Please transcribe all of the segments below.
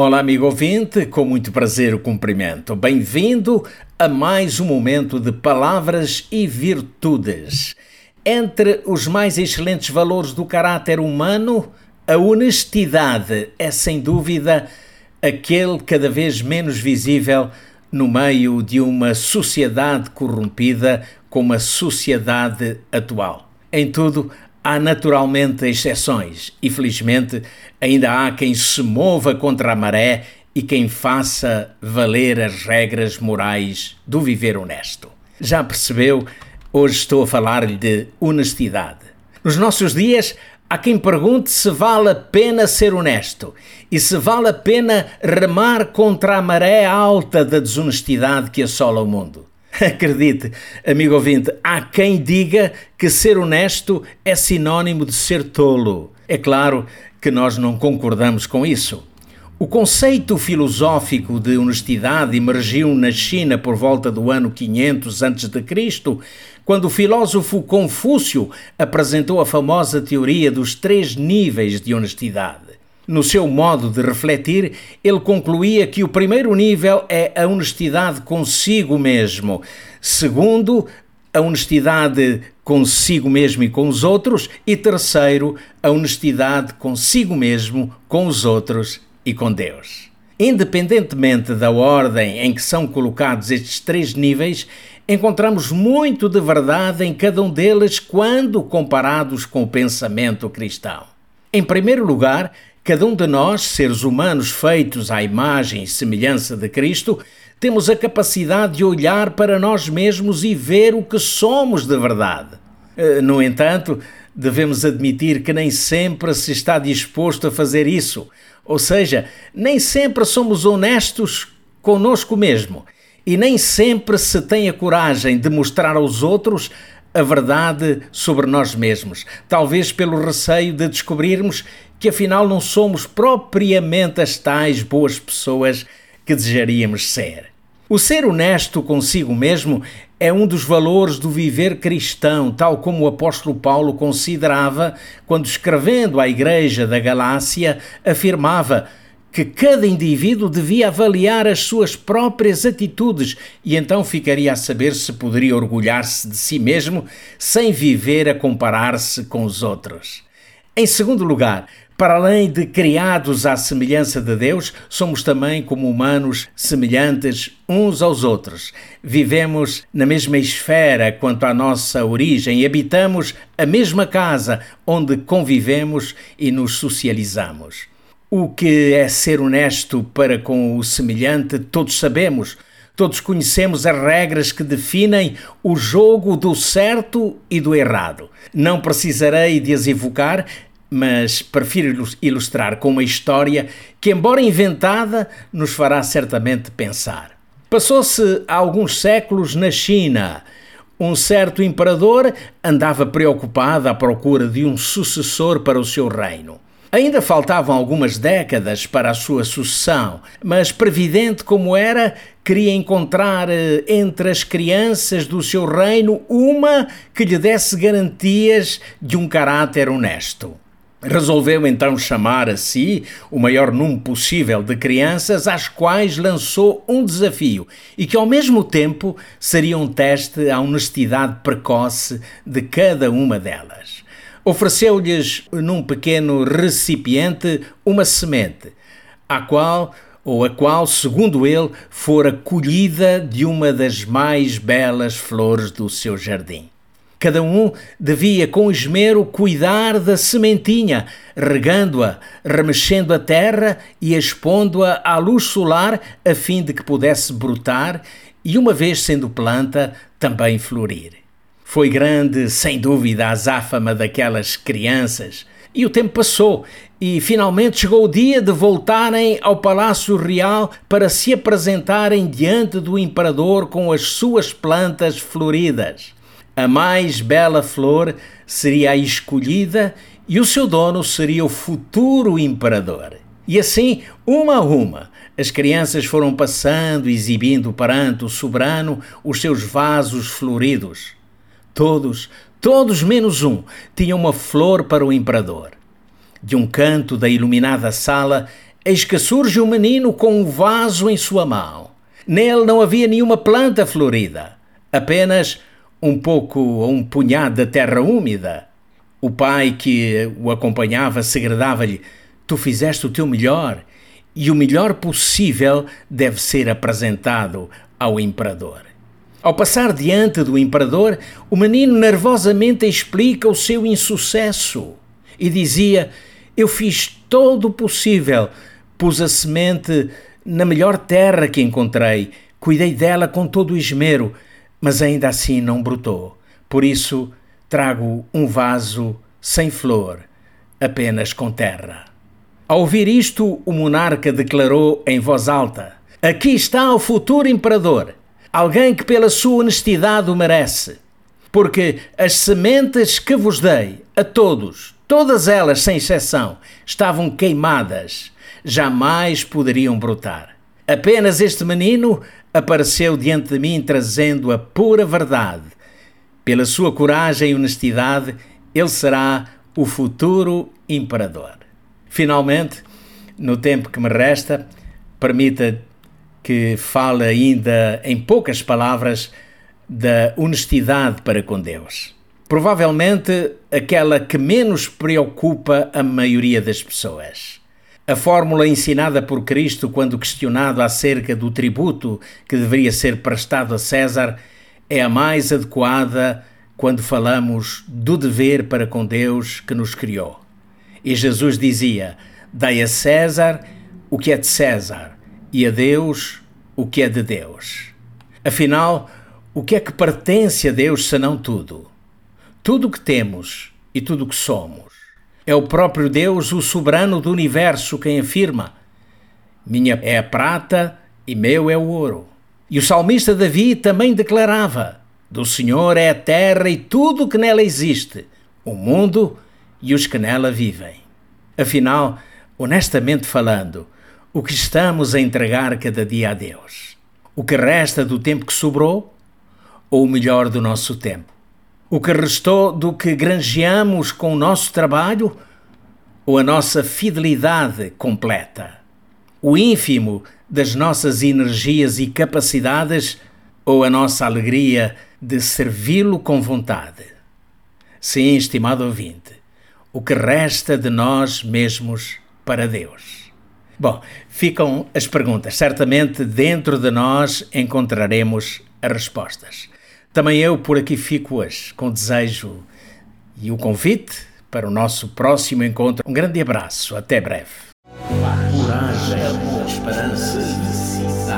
Olá, amigo ouvinte, com muito prazer o cumprimento. Bem-vindo a mais um momento de palavras e virtudes. Entre os mais excelentes valores do caráter humano, a honestidade é sem dúvida aquele cada vez menos visível no meio de uma sociedade corrompida como a sociedade atual. Em tudo, há naturalmente exceções e felizmente ainda há quem se mova contra a maré e quem faça valer as regras morais do viver honesto. Já percebeu? Hoje estou a falar-lhe de honestidade. Nos nossos dias, há quem pergunte se vale a pena ser honesto e se vale a pena remar contra a maré alta da desonestidade que assola o mundo. Acredite, amigo ouvinte, há quem diga que ser honesto é sinônimo de ser tolo. É claro que nós não concordamos com isso. O conceito filosófico de honestidade emergiu na China por volta do ano 500 a.C., quando o filósofo Confúcio apresentou a famosa teoria dos três níveis de honestidade. No seu modo de refletir, ele concluía que o primeiro nível é a honestidade consigo mesmo, segundo, a honestidade consigo mesmo e com os outros, e terceiro, a honestidade consigo mesmo, com os outros e com Deus. Independentemente da ordem em que são colocados estes três níveis, encontramos muito de verdade em cada um deles quando comparados com o pensamento cristão. Em primeiro lugar, cada um de nós, seres humanos feitos à imagem e semelhança de Cristo, temos a capacidade de olhar para nós mesmos e ver o que somos de verdade. Eh, no entanto, devemos admitir que nem sempre se está disposto a fazer isso, ou seja, nem sempre somos honestos conosco mesmo e nem sempre se tem a coragem de mostrar aos outros a verdade sobre nós mesmos, talvez pelo receio de descobrirmos que afinal não somos propriamente as tais boas pessoas que desejaríamos ser. O ser honesto consigo mesmo é um dos valores do viver cristão, tal como o apóstolo Paulo considerava quando, escrevendo à igreja da Galácia, afirmava que cada indivíduo devia avaliar as suas próprias atitudes e então ficaria a saber se poderia orgulhar-se de si mesmo sem viver a comparar-se com os outros. Em segundo lugar, para além de criados à semelhança de Deus, somos também, como humanos, semelhantes uns aos outros. Vivemos na mesma esfera quanto à nossa origem e habitamos a mesma casa onde convivemos e nos socializamos. O que é ser honesto para com o semelhante, todos sabemos. Todos conhecemos as regras que definem o jogo do certo e do errado. Não precisarei de as evocar, mas prefiro ilustrar com uma história que, embora inventada, nos fará certamente pensar. Passou-se há alguns séculos na China. Um certo imperador andava preocupado à procura de um sucessor para o seu reino. Ainda faltavam algumas décadas para a sua sucessão, mas, previdente como era, queria encontrar eh, entre as crianças do seu reino uma que lhe desse garantias de um caráter honesto. Resolveu então chamar a si o maior número possível de crianças, às quais lançou um desafio e que ao mesmo tempo seria um teste à honestidade precoce de cada uma delas. Ofereceu-lhes num pequeno recipiente uma semente, a qual ou a qual, segundo ele, fora colhida de uma das mais belas flores do seu jardim. Cada um devia com esmero cuidar da sementinha, regando-a, remexendo a terra e expondo-a à luz solar a fim de que pudesse brotar e, uma vez sendo planta, também florir. Foi grande, sem dúvida, a azáfama daquelas crianças E o tempo passou e finalmente chegou o dia de voltarem ao Palácio Real para se apresentarem diante do imperador com as suas plantas floridas. A mais bela flor seria a escolhida e o seu dono seria o futuro imperador. E assim, uma a uma, as crianças foram passando, exibindo perante o soberano os seus vasos floridos. Todos, todos menos um, tinham uma flor para o imperador. De um canto da iluminada sala, eis que surge um menino com um vaso em sua mão. Nele não havia nenhuma planta florida, apenas um pouco ou um punhado de terra úmida. O pai que o acompanhava segredava-lhe: Tu fizeste o teu melhor, e o melhor possível deve ser apresentado ao imperador. Ao passar diante do imperador, o menino nervosamente explica o seu insucesso e dizia: Eu fiz todo o possível, pus a semente na melhor terra que encontrei, cuidei dela com todo o esmero, mas ainda assim não brotou. Por isso, trago um vaso sem flor, apenas com terra. Ao ouvir isto, o monarca declarou em voz alta: Aqui está o futuro imperador alguém que pela sua honestidade o merece. Porque as sementes que vos dei a todos, todas elas sem exceção, estavam queimadas, jamais poderiam brotar. Apenas este menino apareceu diante de mim trazendo a pura verdade. Pela sua coragem e honestidade, ele será o futuro imperador. Finalmente, no tempo que me resta, permita que fala ainda em poucas palavras da honestidade para com Deus. Provavelmente aquela que menos preocupa a maioria das pessoas. A fórmula ensinada por Cristo quando questionado acerca do tributo que deveria ser prestado a César é a mais adequada quando falamos do dever para com Deus que nos criou. E Jesus dizia: Dai a César o que é de César e a Deus o que é de Deus. Afinal, o que é que pertence a Deus senão tudo? Tudo o que temos e tudo o que somos. É o próprio Deus, o soberano do universo, quem afirma: Minha é a prata e meu é o ouro. E o salmista Davi também declarava: Do Senhor é a terra e tudo o que nela existe, o mundo e os que nela vivem. Afinal, honestamente falando, o que estamos a entregar cada dia a Deus? O que resta do tempo que sobrou ou o melhor do nosso tempo? O que restou do que granjeamos com o nosso trabalho ou a nossa fidelidade completa? O ínfimo das nossas energias e capacidades ou a nossa alegria de servi-lo com vontade? Sim, estimado ouvinte, o que resta de nós mesmos para Deus. Bom, ficam as perguntas. Certamente dentro de nós encontraremos as respostas. Também eu por aqui fico hoje com o desejo e o convite para o nosso próximo encontro. Um grande abraço, até breve. Coragem, amor, esperança,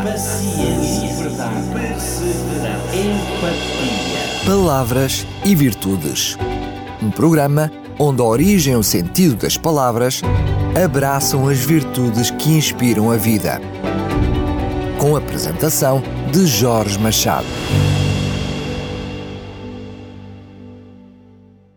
paciência, verdade, perseverança, empatia. Palavras e virtudes. Um programa onde a origem e o sentido das palavras abraçam as virtudes que inspiram a vida. Com a apresentação de Jorge Machado.